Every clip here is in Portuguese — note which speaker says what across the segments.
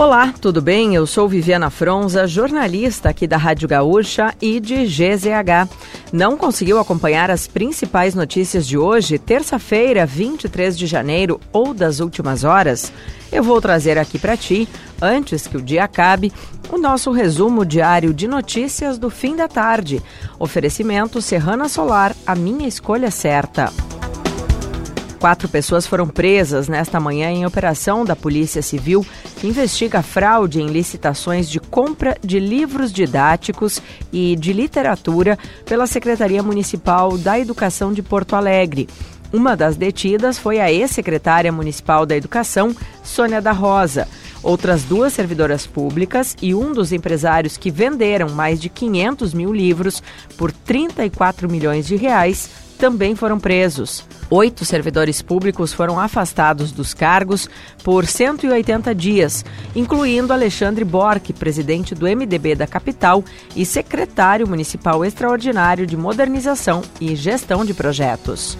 Speaker 1: Olá, tudo bem? Eu sou Viviana Fronza, jornalista aqui da Rádio Gaúcha e de GZH. Não conseguiu acompanhar as principais notícias de hoje, terça-feira, 23 de janeiro ou das últimas horas? Eu vou trazer aqui para ti, antes que o dia acabe, o nosso resumo diário de notícias do fim da tarde. Oferecimento Serrana Solar, a minha escolha certa. Quatro pessoas foram presas nesta manhã em operação da Polícia Civil que investiga fraude em licitações de compra de livros didáticos e de literatura pela Secretaria Municipal da Educação de Porto Alegre. Uma das detidas foi a ex-secretária municipal da Educação, Sônia da Rosa. Outras duas servidoras públicas e um dos empresários que venderam mais de 500 mil livros por 34 milhões de reais também foram presos. Oito servidores públicos foram afastados dos cargos por 180 dias, incluindo Alexandre Borque, presidente do MDB da capital e secretário municipal extraordinário de modernização e gestão de projetos.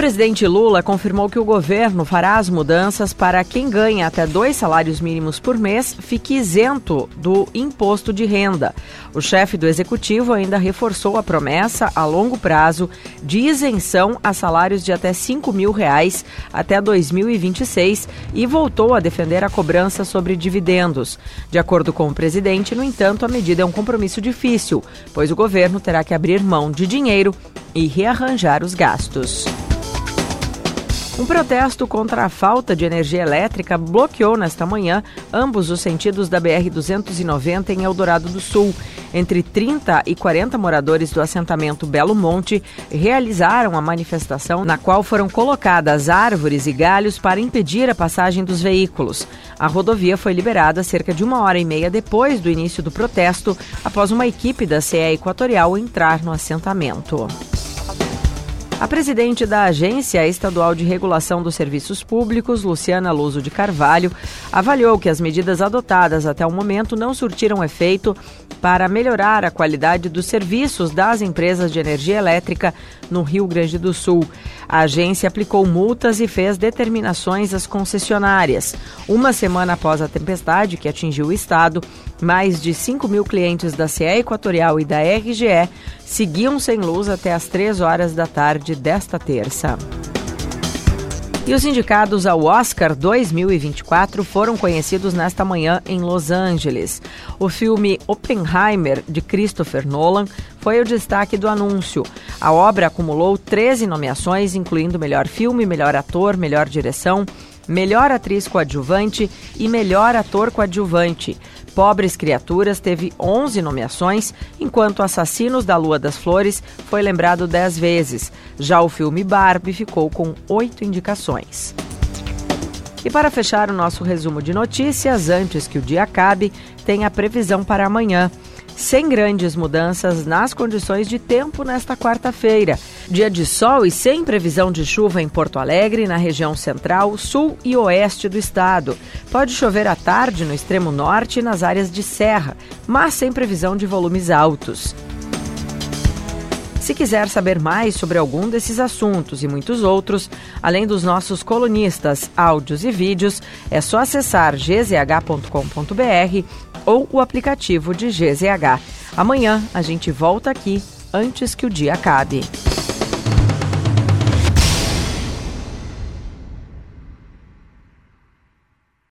Speaker 1: O presidente Lula confirmou que o governo fará as mudanças para quem ganha até dois salários mínimos por mês fique isento do imposto de renda. O chefe do executivo ainda reforçou a promessa a longo prazo de isenção a salários de até 5 mil reais até 2026 e voltou a defender a cobrança sobre dividendos. De acordo com o presidente, no entanto, a medida é um compromisso difícil, pois o governo terá que abrir mão de dinheiro e rearranjar os gastos. Um protesto contra a falta de energia elétrica bloqueou nesta manhã ambos os sentidos da BR-290 em Eldorado do Sul. Entre 30 e 40 moradores do assentamento Belo Monte realizaram a manifestação na qual foram colocadas árvores e galhos para impedir a passagem dos veículos. A rodovia foi liberada cerca de uma hora e meia depois do início do protesto, após uma equipe da CE Equatorial entrar no assentamento. A presidente da Agência Estadual de Regulação dos Serviços Públicos, Luciana Luso de Carvalho, avaliou que as medidas adotadas até o momento não surtiram efeito para melhorar a qualidade dos serviços das empresas de energia elétrica no Rio Grande do Sul. A agência aplicou multas e fez determinações às concessionárias. Uma semana após a tempestade que atingiu o estado, mais de 5 mil clientes da CE Equatorial e da RGE seguiam sem luz até as 3 horas da tarde desta terça. E os indicados ao Oscar 2024 foram conhecidos nesta manhã em Los Angeles. O filme Oppenheimer, de Christopher Nolan, foi o destaque do anúncio. A obra acumulou 13 nomeações, incluindo melhor filme, melhor ator, melhor direção, melhor atriz coadjuvante e melhor ator coadjuvante. Pobres Criaturas teve 11 nomeações, enquanto Assassinos da Lua das Flores foi lembrado 10 vezes. Já o filme Barbie ficou com 8 indicações. E para fechar o nosso resumo de notícias, antes que o dia acabe, tem a previsão para amanhã sem grandes mudanças nas condições de tempo nesta quarta-feira. Dia de sol e sem previsão de chuva em Porto Alegre, na região central, sul e oeste do estado. Pode chover à tarde no extremo norte e nas áreas de serra, mas sem previsão de volumes altos. Se quiser saber mais sobre algum desses assuntos e muitos outros, além dos nossos colunistas, áudios e vídeos, é só acessar gzh.com.br ou o aplicativo de GZH. Amanhã a gente volta aqui antes que o dia acabe.